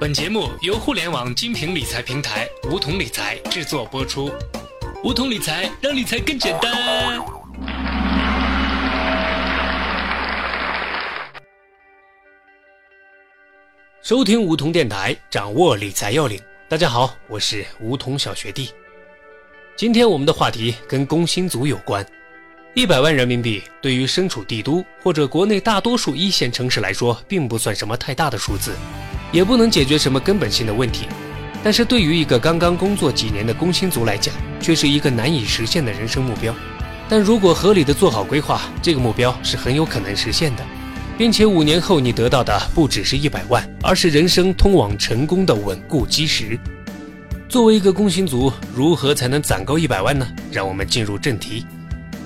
本节目由互联网精品理财平台梧桐理财制作播出。梧桐理财让理财更简单。收听梧桐电台，掌握理财要领。大家好，我是梧桐小学弟。今天我们的话题跟工薪族有关。一百万人民币对于身处帝都或者国内大多数一线城市来说，并不算什么太大的数字，也不能解决什么根本性的问题。但是对于一个刚刚工作几年的工薪族来讲，却是一个难以实现的人生目标。但如果合理的做好规划，这个目标是很有可能实现的，并且五年后你得到的不只是一百万，而是人生通往成功的稳固基石。作为一个工薪族，如何才能攒够一百万呢？让我们进入正题。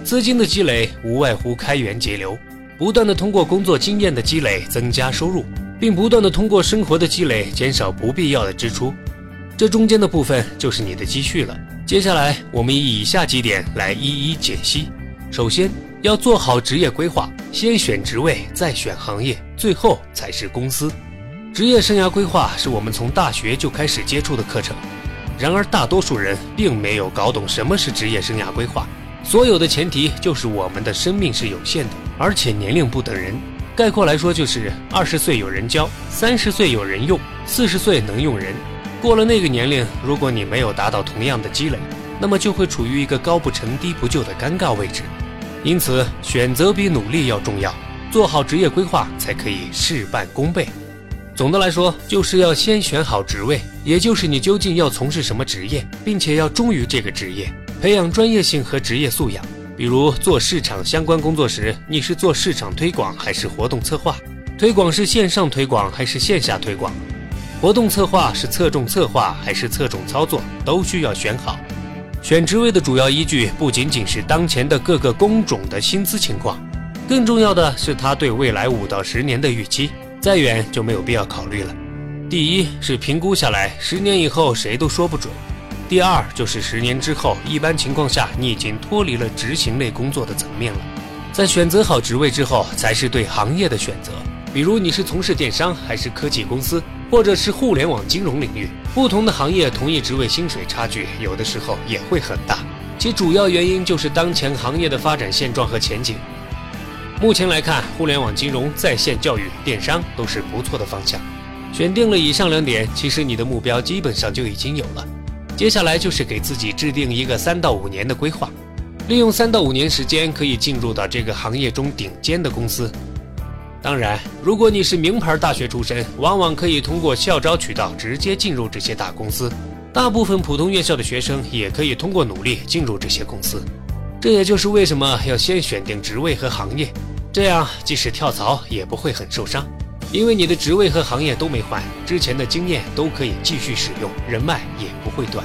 资金的积累无外乎开源节流，不断的通过工作经验的积累增加收入，并不断的通过生活的积累减少不必要的支出。这中间的部分就是你的积蓄了。接下来我们以以下几点来一一解析。首先要做好职业规划，先选职位，再选行业，最后才是公司。职业生涯规划是我们从大学就开始接触的课程，然而大多数人并没有搞懂什么是职业生涯规划。所有的前提就是我们的生命是有限的，而且年龄不等人。概括来说，就是二十岁有人教，三十岁有人用，四十岁能用人。过了那个年龄，如果你没有达到同样的积累，那么就会处于一个高不成低不就的尴尬位置。因此，选择比努力要重要，做好职业规划才可以事半功倍。总的来说，就是要先选好职位，也就是你究竟要从事什么职业，并且要忠于这个职业。培养专业性和职业素养，比如做市场相关工作时，你是做市场推广还是活动策划？推广是线上推广还是线下推广？活动策划是侧重策划还是侧重操作？都需要选好。选职位的主要依据不仅仅是当前的各个工种的薪资情况，更重要的是他对未来五到十年的预期。再远就没有必要考虑了。第一是评估下来，十年以后谁都说不准。第二就是十年之后，一般情况下你已经脱离了执行类工作的层面了。在选择好职位之后，才是对行业的选择。比如你是从事电商，还是科技公司，或者是互联网金融领域，不同的行业同一职位薪水差距有的时候也会很大。其主要原因就是当前行业的发展现状和前景。目前来看，互联网金融、在线教育、电商都是不错的方向。选定了以上两点，其实你的目标基本上就已经有了。接下来就是给自己制定一个三到五年的规划，利用三到五年时间可以进入到这个行业中顶尖的公司。当然，如果你是名牌大学出身，往往可以通过校招渠道直接进入这些大公司。大部分普通院校的学生也可以通过努力进入这些公司。这也就是为什么要先选定职位和行业，这样即使跳槽也不会很受伤。因为你的职位和行业都没换，之前的经验都可以继续使用，人脉也不会断，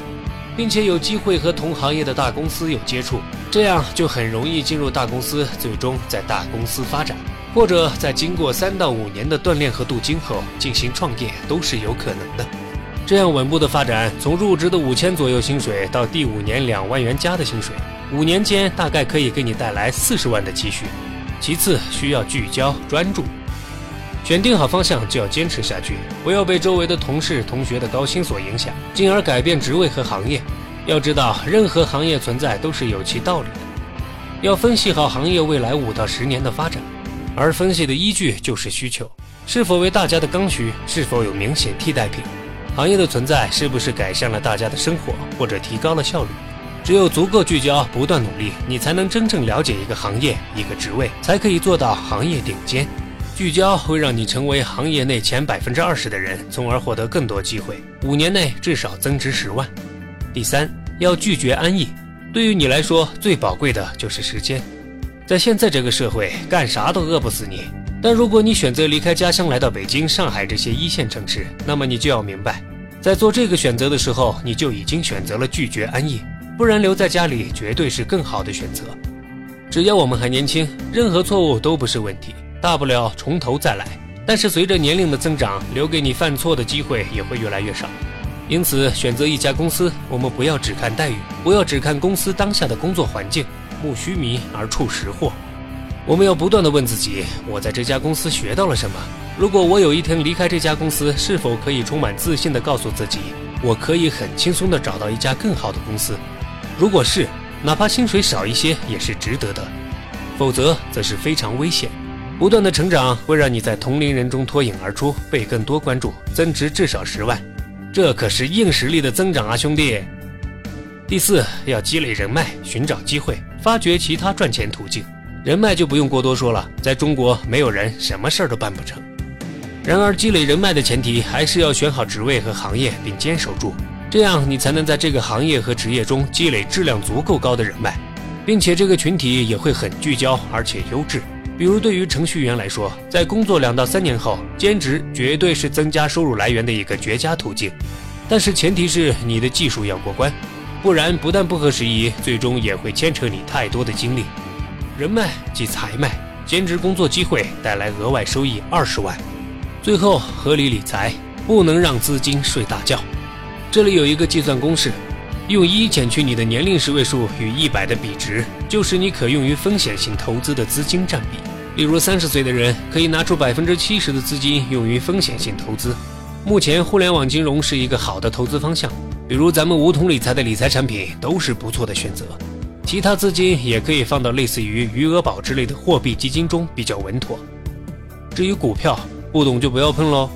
并且有机会和同行业的大公司有接触，这样就很容易进入大公司，最终在大公司发展，或者在经过三到五年的锻炼和镀金后进行创业都是有可能的。这样稳步的发展，从入职的五千左右薪水到第五年两万元加的薪水，五年间大概可以给你带来四十万的积蓄。其次需要聚焦专注。选定好方向就要坚持下去，不要被周围的同事、同学的高薪所影响，进而改变职位和行业。要知道，任何行业存在都是有其道理的。要分析好行业未来五到十年的发展，而分析的依据就是需求，是否为大家的刚需，是否有明显替代品，行业的存在是不是改善了大家的生活或者提高了效率。只有足够聚焦，不断努力，你才能真正了解一个行业、一个职位，才可以做到行业顶尖。聚焦会让你成为行业内前百分之二十的人，从而获得更多机会。五年内至少增值十万。第三，要拒绝安逸。对于你来说，最宝贵的就是时间。在现在这个社会，干啥都饿不死你。但如果你选择离开家乡，来到北京、上海这些一线城市，那么你就要明白，在做这个选择的时候，你就已经选择了拒绝安逸。不然留在家里绝对是更好的选择。只要我们还年轻，任何错误都不是问题。大不了从头再来，但是随着年龄的增长，留给你犯错的机会也会越来越少。因此，选择一家公司，我们不要只看待遇，不要只看公司当下的工作环境，慕须弥而触实货。我们要不断的问自己：我在这家公司学到了什么？如果我有一天离开这家公司，是否可以充满自信地告诉自己，我可以很轻松地找到一家更好的公司？如果是，哪怕薪水少一些也是值得的；否则，则是非常危险。不断的成长会让你在同龄人中脱颖而出，被更多关注，增值至少十万，这可是硬实力的增长啊，兄弟！第四，要积累人脉，寻找机会，发掘其他赚钱途径。人脉就不用过多说了，在中国没有人什么事儿都办不成。然而，积累人脉的前提还是要选好职位和行业，并坚守住，这样你才能在这个行业和职业中积累质量足够高的人脉，并且这个群体也会很聚焦而且优质。比如，对于程序员来说，在工作两到三年后，兼职绝对是增加收入来源的一个绝佳途径。但是前提是你的技术要过关，不然不但不合时宜，最终也会牵扯你太多的精力。人脉即财脉，兼职工作机会带来额外收益二十万。最后，合理理财，不能让资金睡大觉。这里有一个计算公式：用一减去你的年龄十位数与一百的比值，就是你可用于风险性投资的资金占比。例如，三十岁的人可以拿出百分之七十的资金用于风险性投资。目前，互联网金融是一个好的投资方向，比如咱们梧桐理财的理财产品都是不错的选择。其他资金也可以放到类似于余额宝之类的货币基金中比较稳妥。至于股票，不懂就不要碰喽。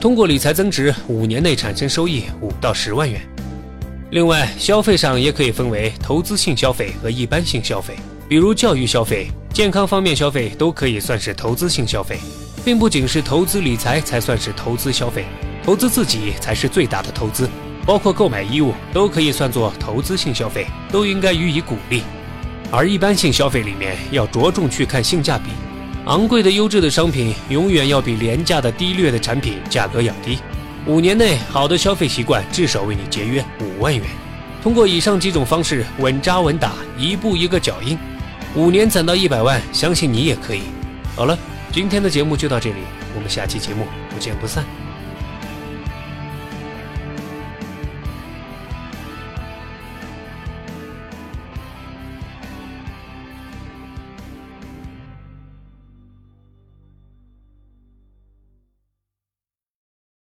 通过理财增值，五年内产生收益五到十万元。另外，消费上也可以分为投资性消费和一般性消费，比如教育消费、健康方面消费都可以算是投资性消费，并不仅是投资理财才算是投资消费，投资自己才是最大的投资。包括购买衣物都可以算作投资性消费，都应该予以鼓励。而一般性消费里面要着重去看性价比，昂贵的优质的商品永远要比廉价的低劣的产品价格要低。五年内好的消费习惯至少为你节约五万元。通过以上几种方式稳扎稳打，一步一个脚印，五年攒到一百万，相信你也可以。好了，今天的节目就到这里，我们下期节目不见不散。